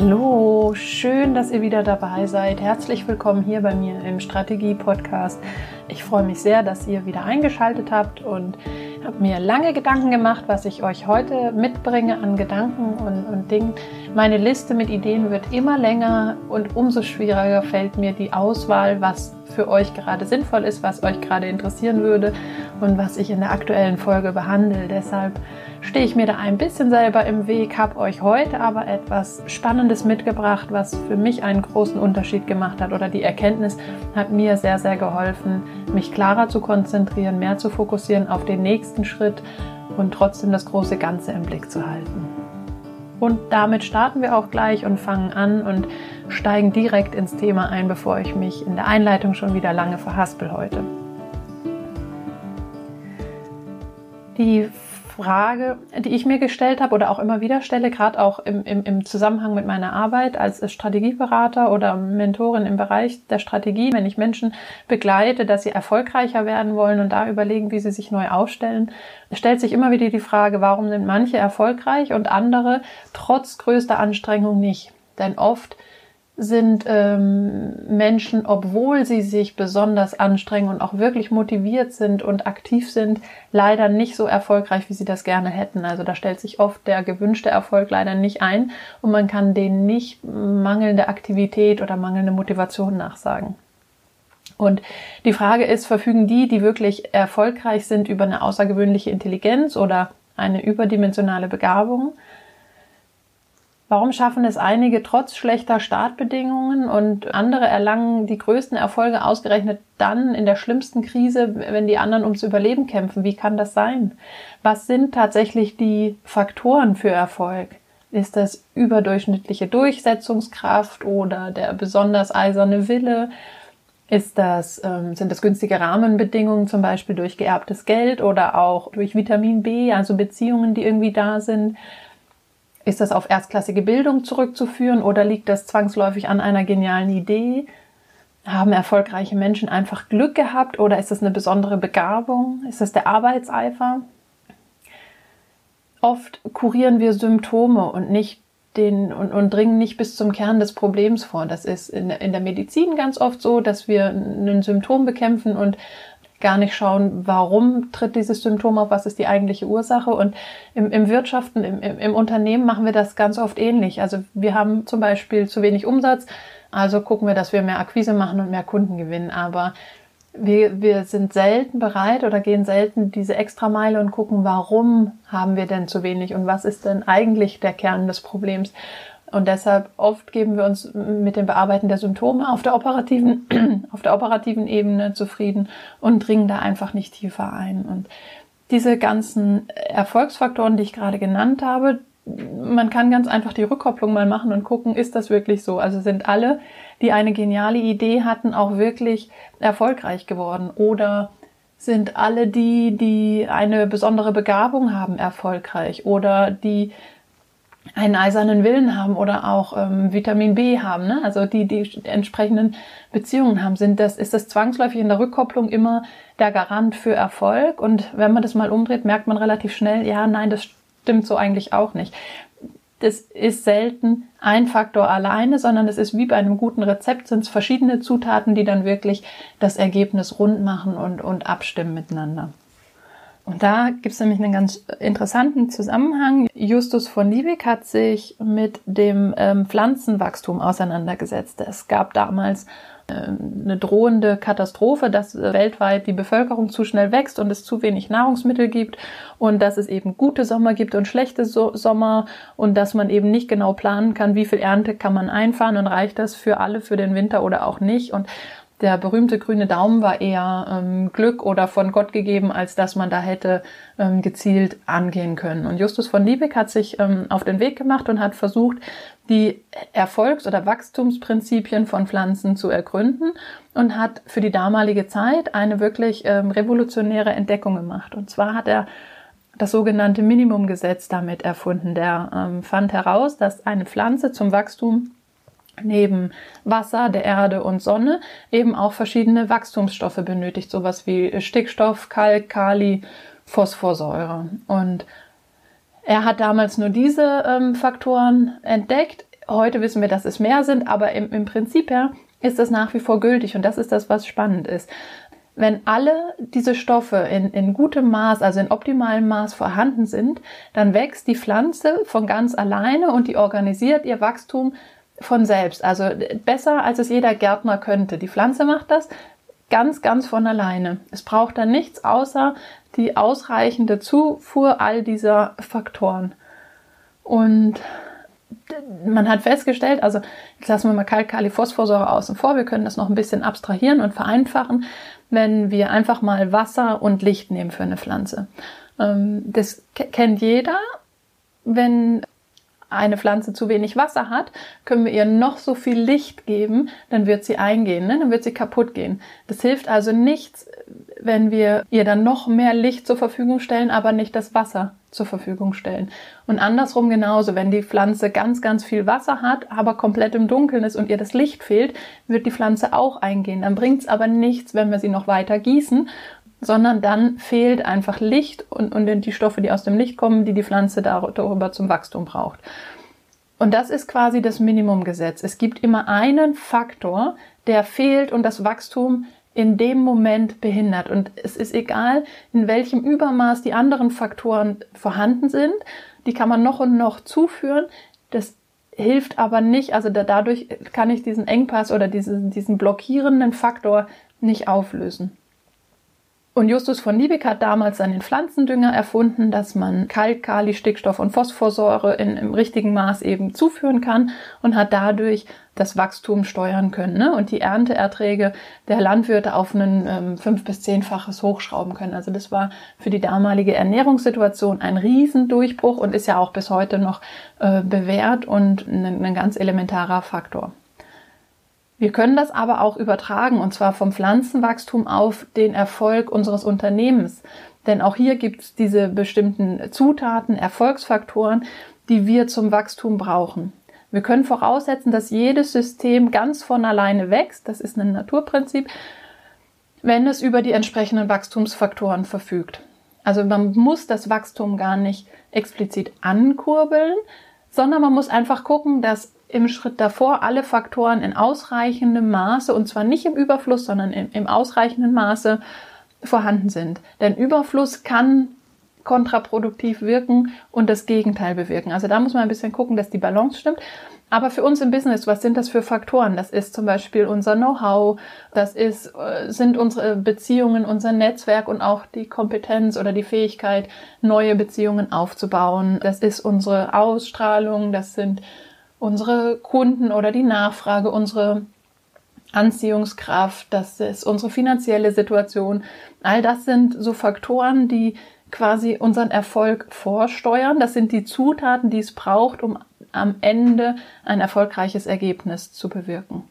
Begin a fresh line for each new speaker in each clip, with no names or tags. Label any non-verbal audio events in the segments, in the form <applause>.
Hallo, schön, dass ihr wieder dabei seid. Herzlich willkommen hier bei mir im Strategie-Podcast. Ich freue mich sehr, dass ihr wieder eingeschaltet habt und habe mir lange Gedanken gemacht, was ich euch heute mitbringe an Gedanken und, und Dingen. Meine Liste mit Ideen wird immer länger und umso schwieriger fällt mir die Auswahl, was für euch gerade sinnvoll ist, was euch gerade interessieren würde und was ich in der aktuellen Folge behandle. Deshalb stehe ich mir da ein bisschen selber im Weg, habe euch heute aber etwas Spannendes mitgebracht, was für mich einen großen Unterschied gemacht hat oder die Erkenntnis hat mir sehr, sehr geholfen, mich klarer zu konzentrieren, mehr zu fokussieren auf den nächsten Schritt und trotzdem das große Ganze im Blick zu halten. Und damit starten wir auch gleich und fangen an und steigen direkt ins Thema ein, bevor ich mich in der Einleitung schon wieder lange verhaspel heute. Die Frage, die ich mir gestellt habe oder auch immer wieder stelle, gerade auch im, im, im Zusammenhang mit meiner Arbeit als Strategieberater oder Mentorin im Bereich der Strategie, wenn ich Menschen begleite, dass sie erfolgreicher werden wollen und da überlegen, wie sie sich neu aufstellen, stellt sich immer wieder die Frage, warum sind manche erfolgreich und andere trotz größter Anstrengung nicht? Denn oft sind ähm, Menschen, obwohl sie sich besonders anstrengen und auch wirklich motiviert sind und aktiv sind, leider nicht so erfolgreich, wie sie das gerne hätten. Also da stellt sich oft der gewünschte Erfolg leider nicht ein und man kann denen nicht mangelnde Aktivität oder mangelnde Motivation nachsagen. Und die Frage ist, verfügen die, die wirklich erfolgreich sind, über eine außergewöhnliche Intelligenz oder eine überdimensionale Begabung? Warum schaffen es einige trotz schlechter Startbedingungen und andere erlangen die größten Erfolge ausgerechnet dann in der schlimmsten Krise, wenn die anderen ums Überleben kämpfen? Wie kann das sein? Was sind tatsächlich die Faktoren für Erfolg? Ist das überdurchschnittliche Durchsetzungskraft oder der besonders eiserne Wille? Ist das, ähm, sind das günstige Rahmenbedingungen, zum Beispiel durch geerbtes Geld oder auch durch Vitamin B, also Beziehungen, die irgendwie da sind? Ist das auf erstklassige Bildung zurückzuführen oder liegt das zwangsläufig an einer genialen Idee? Haben erfolgreiche Menschen einfach Glück gehabt oder ist das eine besondere Begabung? Ist das der Arbeitseifer? Oft kurieren wir Symptome und nicht den und, und dringen nicht bis zum Kern des Problems vor. Das ist in, in der Medizin ganz oft so, dass wir ein Symptom bekämpfen und gar nicht schauen, warum tritt dieses Symptom auf, was ist die eigentliche Ursache. Und im, im Wirtschaften, im, im, im Unternehmen machen wir das ganz oft ähnlich. Also wir haben zum Beispiel zu wenig Umsatz, also gucken wir, dass wir mehr Akquise machen und mehr Kunden gewinnen. Aber wir, wir sind selten bereit oder gehen selten diese Extrameile und gucken, warum haben wir denn zu wenig und was ist denn eigentlich der Kern des Problems. Und deshalb oft geben wir uns mit dem Bearbeiten der Symptome auf der operativen, <clears throat> auf der operativen Ebene zufrieden und dringen da einfach nicht tiefer ein. Und diese ganzen Erfolgsfaktoren, die ich gerade genannt habe, man kann ganz einfach die Rückkopplung mal machen und gucken, ist das wirklich so? Also sind alle, die eine geniale Idee hatten, auch wirklich erfolgreich geworden? Oder sind alle die, die eine besondere Begabung haben, erfolgreich? Oder die einen eisernen Willen haben oder auch ähm, Vitamin B haben, ne? also die die entsprechenden Beziehungen haben, sind das ist das zwangsläufig in der Rückkopplung immer der Garant für Erfolg und wenn man das mal umdreht, merkt man relativ schnell, ja, nein, das stimmt so eigentlich auch nicht. Das ist selten ein Faktor alleine, sondern es ist wie bei einem guten Rezept sind es verschiedene Zutaten, die dann wirklich das Ergebnis rund machen und und abstimmen miteinander. Und da gibt es nämlich einen ganz interessanten Zusammenhang. Justus von Liebig hat sich mit dem ähm, Pflanzenwachstum auseinandergesetzt. Es gab damals ähm, eine drohende Katastrophe, dass äh, weltweit die Bevölkerung zu schnell wächst und es zu wenig Nahrungsmittel gibt und dass es eben gute Sommer gibt und schlechte so Sommer und dass man eben nicht genau planen kann, wie viel Ernte kann man einfahren und reicht das für alle für den Winter oder auch nicht. Und der berühmte grüne Daumen war eher ähm, Glück oder von Gott gegeben, als dass man da hätte ähm, gezielt angehen können. Und Justus von Liebig hat sich ähm, auf den Weg gemacht und hat versucht, die Erfolgs- oder Wachstumsprinzipien von Pflanzen zu ergründen und hat für die damalige Zeit eine wirklich ähm, revolutionäre Entdeckung gemacht. Und zwar hat er das sogenannte Minimumgesetz damit erfunden. Der ähm, fand heraus, dass eine Pflanze zum Wachstum neben Wasser, der Erde und Sonne eben auch verschiedene Wachstumsstoffe benötigt, sowas wie Stickstoff, Kalk, Kali, Phosphorsäure. Und er hat damals nur diese ähm, Faktoren entdeckt Heute wissen wir, dass es mehr sind, aber im, im Prinzip her ist das nach wie vor gültig und das ist das, was spannend ist. Wenn alle diese Stoffe in, in gutem Maß, also in optimalem Maß vorhanden sind, dann wächst die Pflanze von ganz alleine und die organisiert ihr Wachstum von selbst. Also besser, als es jeder Gärtner könnte. Die Pflanze macht das ganz, ganz von alleine. Es braucht dann nichts außer die ausreichende Zufuhr all dieser Faktoren. Und man hat festgestellt, also jetzt lassen wir mal Kalk-Kali-Phosphorsäure außen vor, wir können das noch ein bisschen abstrahieren und vereinfachen, wenn wir einfach mal Wasser und Licht nehmen für eine Pflanze. Ähm, das kennt jeder. Wenn eine Pflanze zu wenig Wasser hat, können wir ihr noch so viel Licht geben, dann wird sie eingehen, ne? dann wird sie kaputt gehen. Das hilft also nichts, wenn wir ihr dann noch mehr Licht zur Verfügung stellen, aber nicht das Wasser zur Verfügung stellen. Und andersrum genauso, wenn die Pflanze ganz, ganz viel Wasser hat, aber komplett im Dunkeln ist und ihr das Licht fehlt, wird die Pflanze auch eingehen. Dann bringt es aber nichts, wenn wir sie noch weiter gießen, sondern dann fehlt einfach Licht und, und die Stoffe, die aus dem Licht kommen, die die Pflanze darüber zum Wachstum braucht. Und das ist quasi das Minimumgesetz. Es gibt immer einen Faktor, der fehlt und das Wachstum in dem Moment behindert. Und es ist egal, in welchem Übermaß die anderen Faktoren vorhanden sind. Die kann man noch und noch zuführen. Das hilft aber nicht, also da, dadurch kann ich diesen Engpass oder diesen, diesen blockierenden Faktor nicht auflösen. Und Justus von Liebig hat damals einen Pflanzendünger erfunden, dass man Kalk, Kali, Stickstoff und Phosphorsäure in, im richtigen Maß eben zuführen kann und hat dadurch das Wachstum steuern können ne? und die Ernteerträge der Landwirte auf ein ähm, fünf- bis zehnfaches hochschrauben können. Also das war für die damalige Ernährungssituation ein Riesendurchbruch und ist ja auch bis heute noch äh, bewährt und ein, ein ganz elementarer Faktor. Wir können das aber auch übertragen, und zwar vom Pflanzenwachstum auf den Erfolg unseres Unternehmens. Denn auch hier gibt es diese bestimmten Zutaten, Erfolgsfaktoren, die wir zum Wachstum brauchen. Wir können voraussetzen, dass jedes System ganz von alleine wächst. Das ist ein Naturprinzip, wenn es über die entsprechenden Wachstumsfaktoren verfügt. Also man muss das Wachstum gar nicht explizit ankurbeln, sondern man muss einfach gucken, dass im Schritt davor alle Faktoren in ausreichendem Maße, und zwar nicht im Überfluss, sondern im, im ausreichenden Maße vorhanden sind. Denn Überfluss kann kontraproduktiv wirken und das Gegenteil bewirken. Also da muss man ein bisschen gucken, dass die Balance stimmt. Aber für uns im Business, was sind das für Faktoren? Das ist zum Beispiel unser Know-how, das ist, äh, sind unsere Beziehungen, unser Netzwerk und auch die Kompetenz oder die Fähigkeit, neue Beziehungen aufzubauen. Das ist unsere Ausstrahlung, das sind unsere Kunden oder die Nachfrage, unsere Anziehungskraft, das ist unsere finanzielle Situation. All das sind so Faktoren, die quasi unseren Erfolg vorsteuern. Das sind die Zutaten, die es braucht, um am Ende ein erfolgreiches Ergebnis zu bewirken.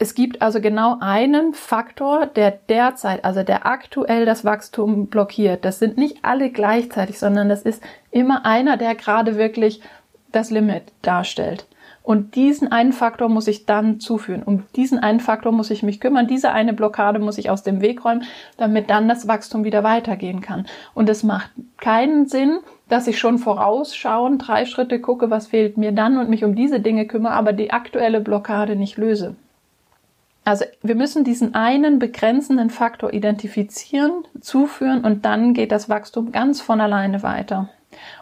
Es gibt also genau einen Faktor, der derzeit, also der aktuell das Wachstum blockiert. Das sind nicht alle gleichzeitig, sondern das ist immer einer, der gerade wirklich das Limit darstellt. Und diesen einen Faktor muss ich dann zuführen. Um diesen einen Faktor muss ich mich kümmern. Diese eine Blockade muss ich aus dem Weg räumen, damit dann das Wachstum wieder weitergehen kann. Und es macht keinen Sinn, dass ich schon vorausschauen, drei Schritte gucke, was fehlt mir dann und mich um diese Dinge kümmere, aber die aktuelle Blockade nicht löse. Also wir müssen diesen einen begrenzenden Faktor identifizieren, zuführen und dann geht das Wachstum ganz von alleine weiter.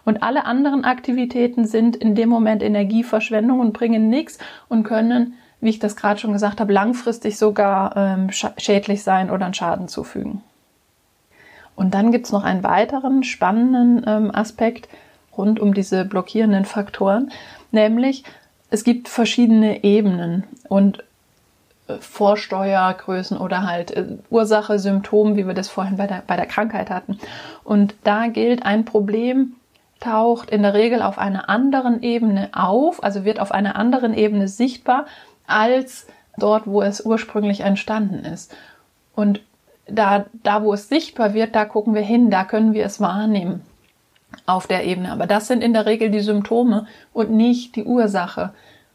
Und alle anderen Aktivitäten sind in dem Moment Energieverschwendung und bringen nichts und können, wie ich das gerade schon gesagt habe, langfristig sogar ähm, schädlich sein oder einen Schaden zufügen. Und dann gibt es noch einen weiteren spannenden ähm, Aspekt rund um diese blockierenden Faktoren, nämlich es gibt verschiedene Ebenen und Vorsteuergrößen oder halt äh, Ursache, Symptom, wie wir das vorhin bei der, bei der Krankheit hatten. Und da gilt ein Problem taucht in der Regel auf einer anderen Ebene auf, also wird auf einer anderen Ebene sichtbar als dort, wo es ursprünglich entstanden ist. Und da, da, wo es sichtbar wird, da gucken wir hin, da können wir es wahrnehmen auf der Ebene. Aber das sind in der Regel die Symptome und nicht die Ursache.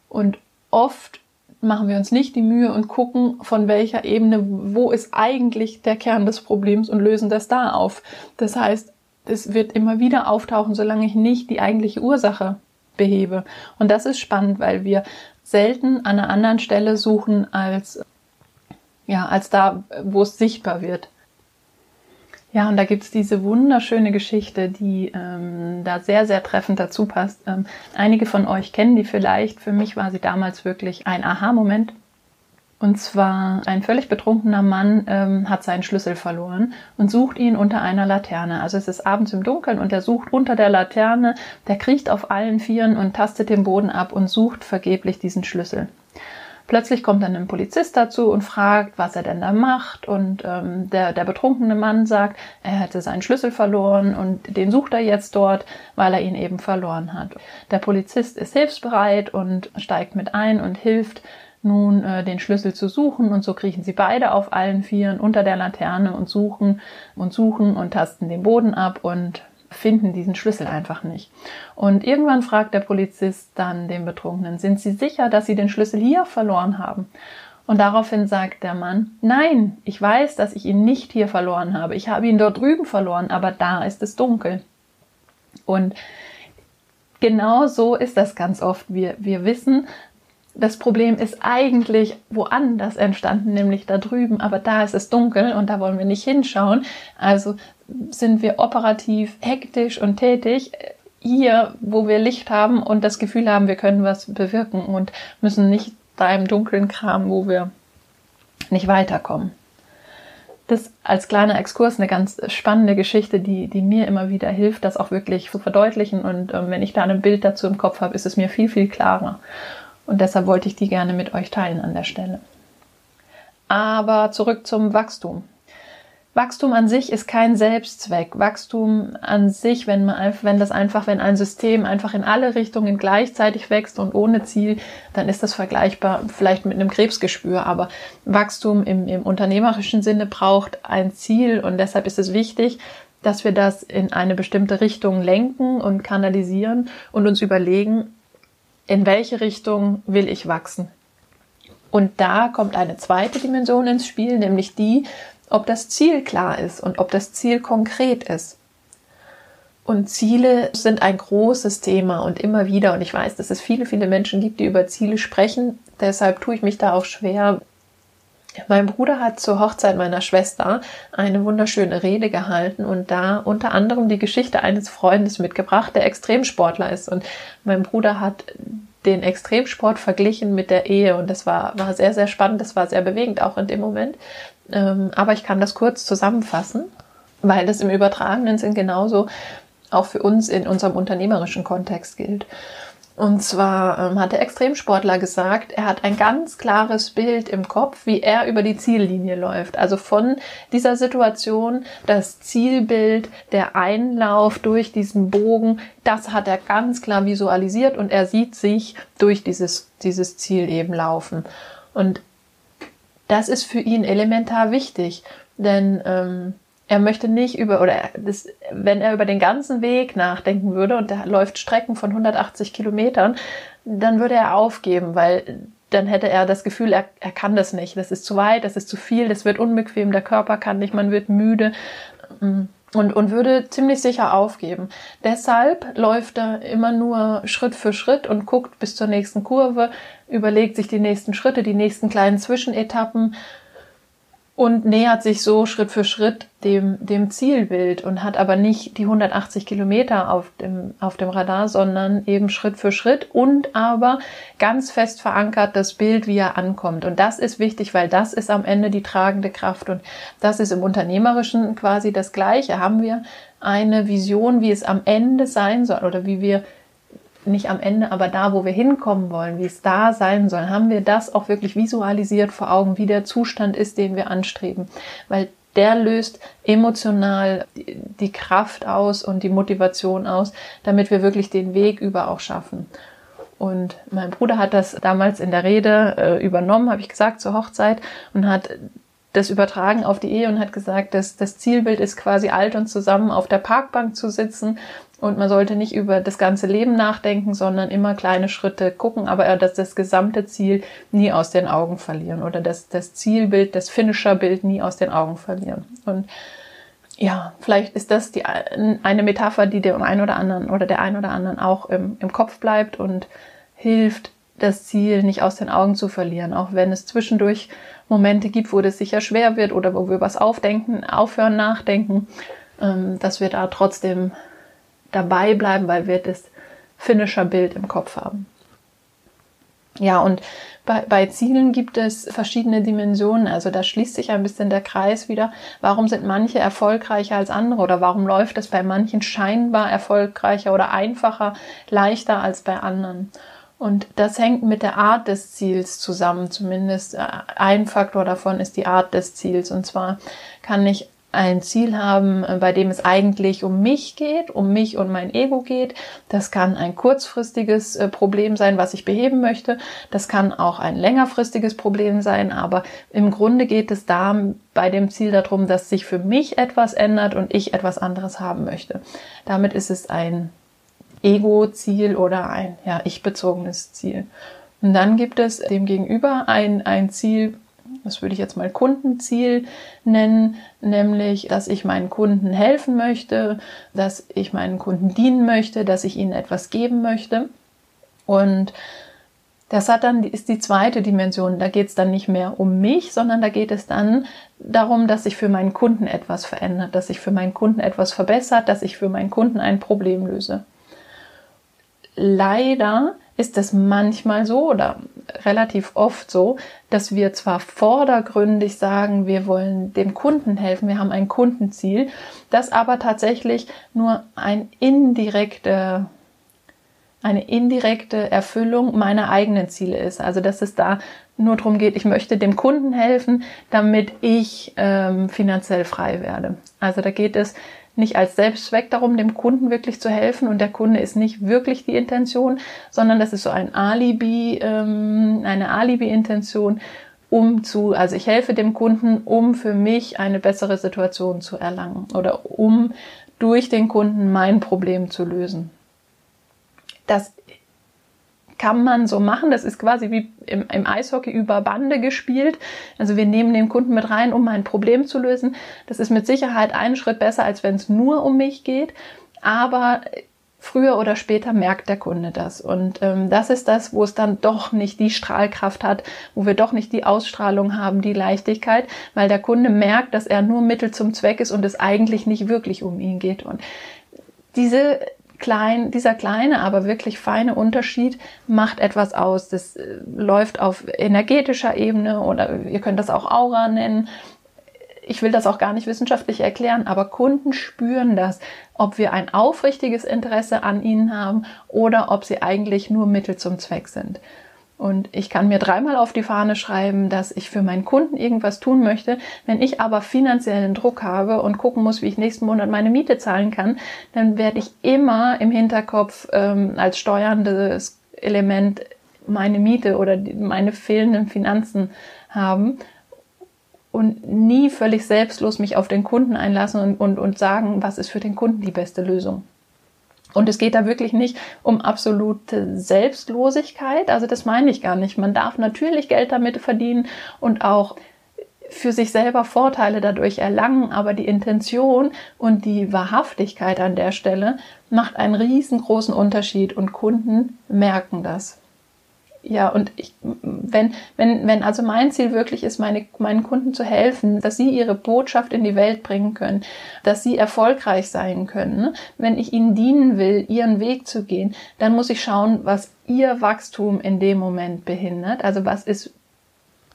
Und oft machen wir uns nicht die Mühe und gucken, von welcher Ebene, wo ist eigentlich der Kern des Problems und lösen das da auf. Das heißt, es wird immer wieder auftauchen, solange ich nicht die eigentliche Ursache behebe. Und das ist spannend, weil wir selten an einer anderen Stelle suchen als, ja, als da, wo es sichtbar wird. Ja, und da gibt's diese wunderschöne Geschichte, die ähm, da sehr, sehr treffend dazu passt. Ähm, einige von euch kennen die vielleicht. Für mich war sie damals wirklich ein Aha-Moment. Und zwar ein völlig betrunkener Mann ähm, hat seinen Schlüssel verloren und sucht ihn unter einer Laterne. Also es ist abends im Dunkeln und er sucht unter der Laterne, der kriecht auf allen Vieren und tastet den Boden ab und sucht vergeblich diesen Schlüssel. Plötzlich kommt dann ein Polizist dazu und fragt, was er denn da macht. Und ähm, der, der betrunkene Mann sagt, er hätte seinen Schlüssel verloren und den sucht er jetzt dort, weil er ihn eben verloren hat. Der Polizist ist hilfsbereit und steigt mit ein und hilft nun äh, den Schlüssel zu suchen und so kriechen sie beide auf allen Vieren unter der Laterne und suchen und suchen und tasten den Boden ab und finden diesen Schlüssel einfach nicht. Und irgendwann fragt der Polizist dann den Betrunkenen, sind Sie sicher, dass Sie den Schlüssel hier verloren haben? Und daraufhin sagt der Mann, nein, ich weiß, dass ich ihn nicht hier verloren habe. Ich habe ihn dort drüben verloren, aber da ist es dunkel. Und genau so ist das ganz oft. Wir, wir wissen, das Problem ist eigentlich woanders entstanden, nämlich da drüben, aber da ist es dunkel und da wollen wir nicht hinschauen. Also sind wir operativ hektisch und tätig hier, wo wir Licht haben und das Gefühl haben, wir können was bewirken und müssen nicht da im dunklen Kram, wo wir nicht weiterkommen. Das als kleiner Exkurs eine ganz spannende Geschichte, die, die mir immer wieder hilft, das auch wirklich zu verdeutlichen. Und ähm, wenn ich da ein Bild dazu im Kopf habe, ist es mir viel, viel klarer. Und deshalb wollte ich die gerne mit euch teilen an der Stelle. Aber zurück zum Wachstum. Wachstum an sich ist kein Selbstzweck. Wachstum an sich, wenn man, wenn das einfach, wenn ein System einfach in alle Richtungen gleichzeitig wächst und ohne Ziel, dann ist das vergleichbar vielleicht mit einem Krebsgespür. Aber Wachstum im, im unternehmerischen Sinne braucht ein Ziel und deshalb ist es wichtig, dass wir das in eine bestimmte Richtung lenken und kanalisieren und uns überlegen, in welche Richtung will ich wachsen. Und da kommt eine zweite Dimension ins Spiel, nämlich die, ob das Ziel klar ist und ob das Ziel konkret ist. Und Ziele sind ein großes Thema und immer wieder, und ich weiß, dass es viele, viele Menschen gibt, die über Ziele sprechen. Deshalb tue ich mich da auch schwer. Mein Bruder hat zur Hochzeit meiner Schwester eine wunderschöne Rede gehalten und da unter anderem die Geschichte eines Freundes mitgebracht, der Extremsportler ist. Und mein Bruder hat den Extremsport verglichen mit der Ehe und das war, war sehr, sehr spannend, das war sehr bewegend auch in dem Moment. Ähm, aber ich kann das kurz zusammenfassen, weil das im übertragenen Sinn genauso auch für uns in unserem unternehmerischen Kontext gilt. Und zwar ähm, hat der Extremsportler gesagt, er hat ein ganz klares Bild im Kopf, wie er über die Ziellinie läuft. Also von dieser Situation, das Zielbild, der Einlauf durch diesen Bogen, das hat er ganz klar visualisiert und er sieht sich durch dieses, dieses Ziel eben laufen. Und das ist für ihn elementar wichtig, denn ähm, er möchte nicht über, oder das, wenn er über den ganzen Weg nachdenken würde und er läuft Strecken von 180 Kilometern, dann würde er aufgeben, weil dann hätte er das Gefühl, er, er kann das nicht. Das ist zu weit, das ist zu viel, das wird unbequem, der Körper kann nicht, man wird müde mm, und, und würde ziemlich sicher aufgeben. Deshalb läuft er immer nur Schritt für Schritt und guckt bis zur nächsten Kurve, überlegt sich die nächsten Schritte, die nächsten kleinen Zwischenetappen und nähert sich so Schritt für Schritt dem, dem Zielbild und hat aber nicht die 180 Kilometer auf dem, auf dem Radar, sondern eben Schritt für Schritt und aber ganz fest verankert das Bild, wie er ankommt. Und das ist wichtig, weil das ist am Ende die tragende Kraft und das ist im Unternehmerischen quasi das Gleiche. Haben wir eine Vision, wie es am Ende sein soll oder wie wir nicht am Ende, aber da, wo wir hinkommen wollen, wie es da sein soll, haben wir das auch wirklich visualisiert vor Augen, wie der Zustand ist, den wir anstreben. Weil der löst emotional die Kraft aus und die Motivation aus, damit wir wirklich den Weg über auch schaffen. Und mein Bruder hat das damals in der Rede äh, übernommen, habe ich gesagt, zur Hochzeit und hat das übertragen auf die Ehe und hat gesagt, dass das Zielbild ist quasi alt und zusammen auf der Parkbank zu sitzen und man sollte nicht über das ganze Leben nachdenken, sondern immer kleine Schritte gucken, aber dass das gesamte Ziel nie aus den Augen verlieren oder das, das Zielbild, das Finisher-Bild nie aus den Augen verlieren. Und ja, vielleicht ist das die, eine Metapher, die dem einen oder anderen oder der einen oder anderen auch im, im Kopf bleibt und hilft, das Ziel nicht aus den Augen zu verlieren, auch wenn es zwischendurch Momente gibt, wo das sicher schwer wird oder wo wir was aufdenken, aufhören, nachdenken, ähm, dass wir da trotzdem dabei bleiben, weil wir das Finisher-Bild im Kopf haben. Ja, und bei, bei Zielen gibt es verschiedene Dimensionen. Also da schließt sich ein bisschen der Kreis wieder. Warum sind manche erfolgreicher als andere oder warum läuft es bei manchen scheinbar erfolgreicher oder einfacher, leichter als bei anderen? Und das hängt mit der Art des Ziels zusammen. Zumindest äh, ein Faktor davon ist die Art des Ziels. Und zwar kann ich ein Ziel haben, äh, bei dem es eigentlich um mich geht, um mich und mein Ego geht. Das kann ein kurzfristiges äh, Problem sein, was ich beheben möchte. Das kann auch ein längerfristiges Problem sein. Aber im Grunde geht es da bei dem Ziel darum, dass sich für mich etwas ändert und ich etwas anderes haben möchte. Damit ist es ein Ego-Ziel oder ein ja, ich-bezogenes Ziel. Und dann gibt es demgegenüber ein, ein Ziel, das würde ich jetzt mal Kundenziel nennen, nämlich, dass ich meinen Kunden helfen möchte, dass ich meinen Kunden dienen möchte, dass ich ihnen etwas geben möchte. Und das hat dann, ist die zweite Dimension. Da geht es dann nicht mehr um mich, sondern da geht es dann darum, dass sich für meinen Kunden etwas verändert, dass sich für meinen Kunden etwas verbessert, dass ich für meinen Kunden ein Problem löse. Leider ist es manchmal so oder relativ oft so, dass wir zwar vordergründig sagen, wir wollen dem Kunden helfen, wir haben ein Kundenziel, das aber tatsächlich nur ein indirekte, eine indirekte Erfüllung meiner eigenen Ziele ist. Also dass es da nur darum geht, ich möchte dem Kunden helfen, damit ich ähm, finanziell frei werde. Also da geht es nicht als Selbstzweck darum, dem Kunden wirklich zu helfen und der Kunde ist nicht wirklich die Intention, sondern das ist so ein Alibi, ähm, eine Alibi-Intention, um zu, also ich helfe dem Kunden, um für mich eine bessere Situation zu erlangen oder um durch den Kunden mein Problem zu lösen. Das kann man so machen. Das ist quasi wie im, im, Eishockey über Bande gespielt. Also wir nehmen den Kunden mit rein, um ein Problem zu lösen. Das ist mit Sicherheit einen Schritt besser, als wenn es nur um mich geht. Aber früher oder später merkt der Kunde das. Und ähm, das ist das, wo es dann doch nicht die Strahlkraft hat, wo wir doch nicht die Ausstrahlung haben, die Leichtigkeit, weil der Kunde merkt, dass er nur Mittel zum Zweck ist und es eigentlich nicht wirklich um ihn geht. Und diese klein, dieser kleine, aber wirklich feine Unterschied macht etwas aus. Das äh, läuft auf energetischer Ebene oder ihr könnt das auch Aura nennen. Ich will das auch gar nicht wissenschaftlich erklären, aber Kunden spüren das, ob wir ein aufrichtiges Interesse an ihnen haben oder ob sie eigentlich nur Mittel zum Zweck sind. Und ich kann mir dreimal auf die Fahne schreiben, dass ich für meinen Kunden irgendwas tun möchte. Wenn ich aber finanziellen Druck habe und gucken muss, wie ich nächsten Monat meine Miete zahlen kann, dann werde ich immer im Hinterkopf ähm, als steuerndes Element meine Miete oder meine fehlenden Finanzen haben und nie völlig selbstlos mich auf den Kunden einlassen und, und, und sagen, was ist für den Kunden die beste Lösung. Und es geht da wirklich nicht um absolute Selbstlosigkeit. Also das meine ich gar nicht. Man darf natürlich Geld damit verdienen und auch für sich selber Vorteile dadurch erlangen, aber die Intention und die Wahrhaftigkeit an der Stelle macht einen riesengroßen Unterschied und Kunden merken das ja, und ich, wenn, wenn, wenn also mein Ziel wirklich ist, meine, meinen Kunden zu helfen, dass sie ihre Botschaft in die Welt bringen können, dass sie erfolgreich sein können, ne? wenn ich ihnen dienen will, ihren Weg zu gehen, dann muss ich schauen, was ihr Wachstum in dem Moment behindert. Also was ist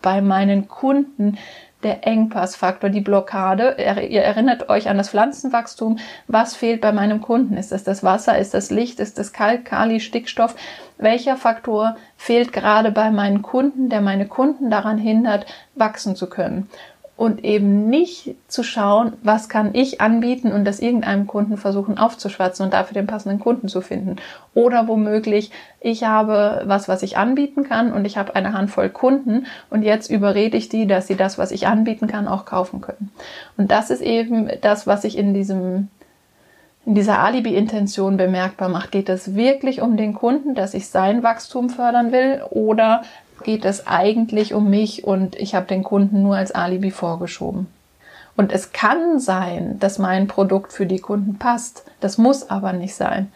bei meinen Kunden der Engpassfaktor, die Blockade. Ihr erinnert euch an das Pflanzenwachstum. Was fehlt bei meinem Kunden? Ist das das Wasser? Ist das Licht? Ist das Kalk, Kali, Stickstoff? Welcher Faktor fehlt gerade bei meinen Kunden, der meine Kunden daran hindert, wachsen zu können? Und eben nicht zu schauen, was kann ich anbieten und das irgendeinem Kunden versuchen aufzuschwatzen und dafür den passenden Kunden zu finden. Oder womöglich, ich habe was, was ich anbieten kann und ich habe eine Handvoll Kunden und jetzt überrede ich die, dass sie das, was ich anbieten kann, auch kaufen können. Und das ist eben das, was ich in diesem in dieser Alibi-Intention bemerkbar macht. Geht es wirklich um den Kunden, dass ich sein Wachstum fördern will oder geht es eigentlich um mich und ich habe den Kunden nur als Alibi vorgeschoben. Und es kann sein, dass mein Produkt für die Kunden passt. Das muss aber nicht sein.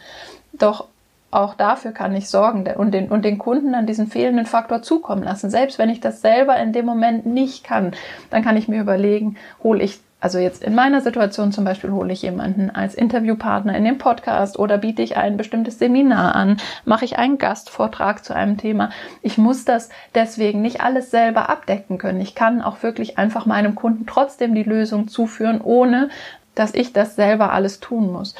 Doch auch dafür kann ich sorgen und den, und den Kunden dann diesen fehlenden Faktor zukommen lassen. Selbst wenn ich das selber in dem Moment nicht kann, dann kann ich mir überlegen, hole ich also jetzt in meiner Situation zum Beispiel hole ich jemanden als Interviewpartner in den Podcast oder biete ich ein bestimmtes Seminar an, mache ich einen Gastvortrag zu einem Thema. Ich muss das deswegen nicht alles selber abdecken können. Ich kann auch wirklich einfach meinem Kunden trotzdem die Lösung zuführen, ohne dass ich das selber alles tun muss.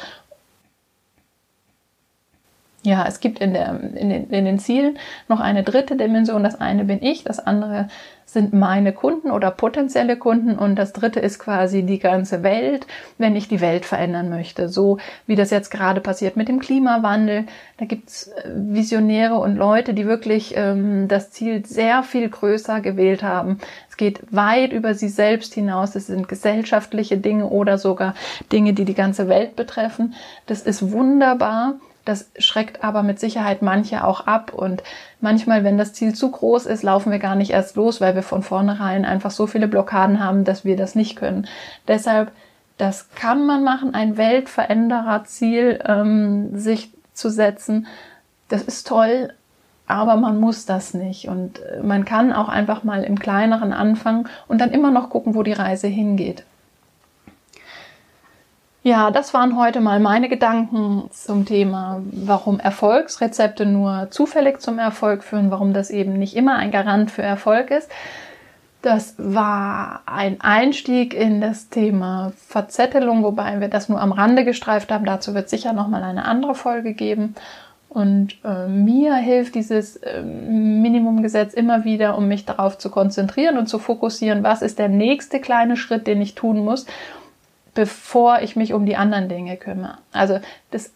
Ja, es gibt in, der, in, den, in den Zielen noch eine dritte Dimension. Das eine bin ich, das andere sind meine Kunden oder potenzielle Kunden und das dritte ist quasi die ganze Welt, wenn ich die Welt verändern möchte. So wie das jetzt gerade passiert mit dem Klimawandel. Da gibt's äh, Visionäre und Leute, die wirklich ähm, das Ziel sehr viel größer gewählt haben. Es geht weit über sie selbst hinaus. Es sind gesellschaftliche Dinge oder sogar Dinge, die die ganze Welt betreffen. Das ist wunderbar. Das schreckt aber mit Sicherheit manche auch ab und manchmal, wenn das Ziel zu groß ist, laufen wir gar nicht erst los, weil wir von vornherein einfach so viele Blockaden haben, dass wir das nicht können. Deshalb, das kann man machen, ein Weltveränderer-Ziel ähm, sich zu setzen. Das ist toll, aber man muss das nicht. Und äh, man kann auch einfach mal im kleineren anfangen und dann immer noch gucken, wo die Reise hingeht. Ja, das waren heute mal meine Gedanken zum Thema, warum Erfolgsrezepte nur zufällig zum Erfolg führen, warum das eben nicht immer ein Garant für Erfolg ist. Das war ein Einstieg in das Thema Verzettelung, wobei wir das nur am Rande gestreift haben. Dazu wird sicher noch mal eine andere Folge geben. Und äh, mir hilft dieses äh, Minimumgesetz immer wieder, um mich darauf zu konzentrieren und zu fokussieren, was ist der nächste kleine Schritt, den ich tun muss, bevor ich mich um die anderen Dinge kümmere. Also das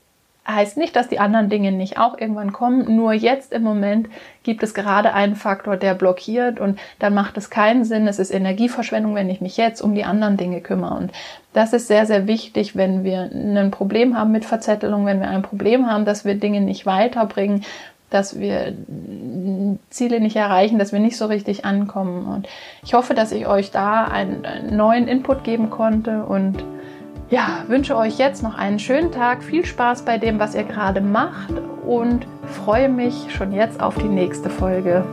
heißt nicht, dass die anderen Dinge nicht auch irgendwann kommen. Nur jetzt im Moment gibt es gerade einen Faktor, der blockiert und dann macht es keinen Sinn. Es ist Energieverschwendung, wenn ich mich jetzt um die anderen Dinge kümmere. Und das ist sehr, sehr wichtig, wenn wir ein Problem haben mit Verzettelung, wenn wir ein Problem haben, dass wir Dinge nicht weiterbringen, dass wir Ziele nicht erreichen, dass wir nicht so richtig ankommen. Und ich hoffe, dass ich euch da einen, einen neuen Input geben konnte und ja, wünsche euch jetzt noch einen schönen Tag, viel Spaß bei dem, was ihr gerade macht und freue mich schon jetzt auf die nächste Folge.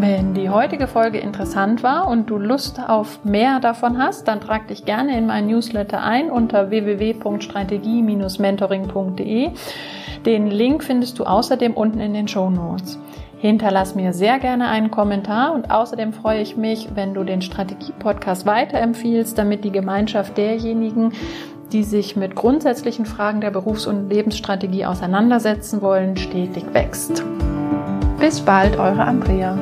Wenn die heutige Folge interessant war und du Lust auf mehr davon hast, dann trag dich gerne in meinen Newsletter ein unter www.strategie-mentoring.de. Den Link findest du außerdem unten in den Show Notes. Hinterlass mir sehr gerne einen Kommentar und außerdem freue ich mich, wenn du den Strategie-Podcast weiterempfiehlst, damit die Gemeinschaft derjenigen, die sich mit grundsätzlichen Fragen der Berufs- und Lebensstrategie auseinandersetzen wollen, stetig wächst. Bis bald, eure Andrea.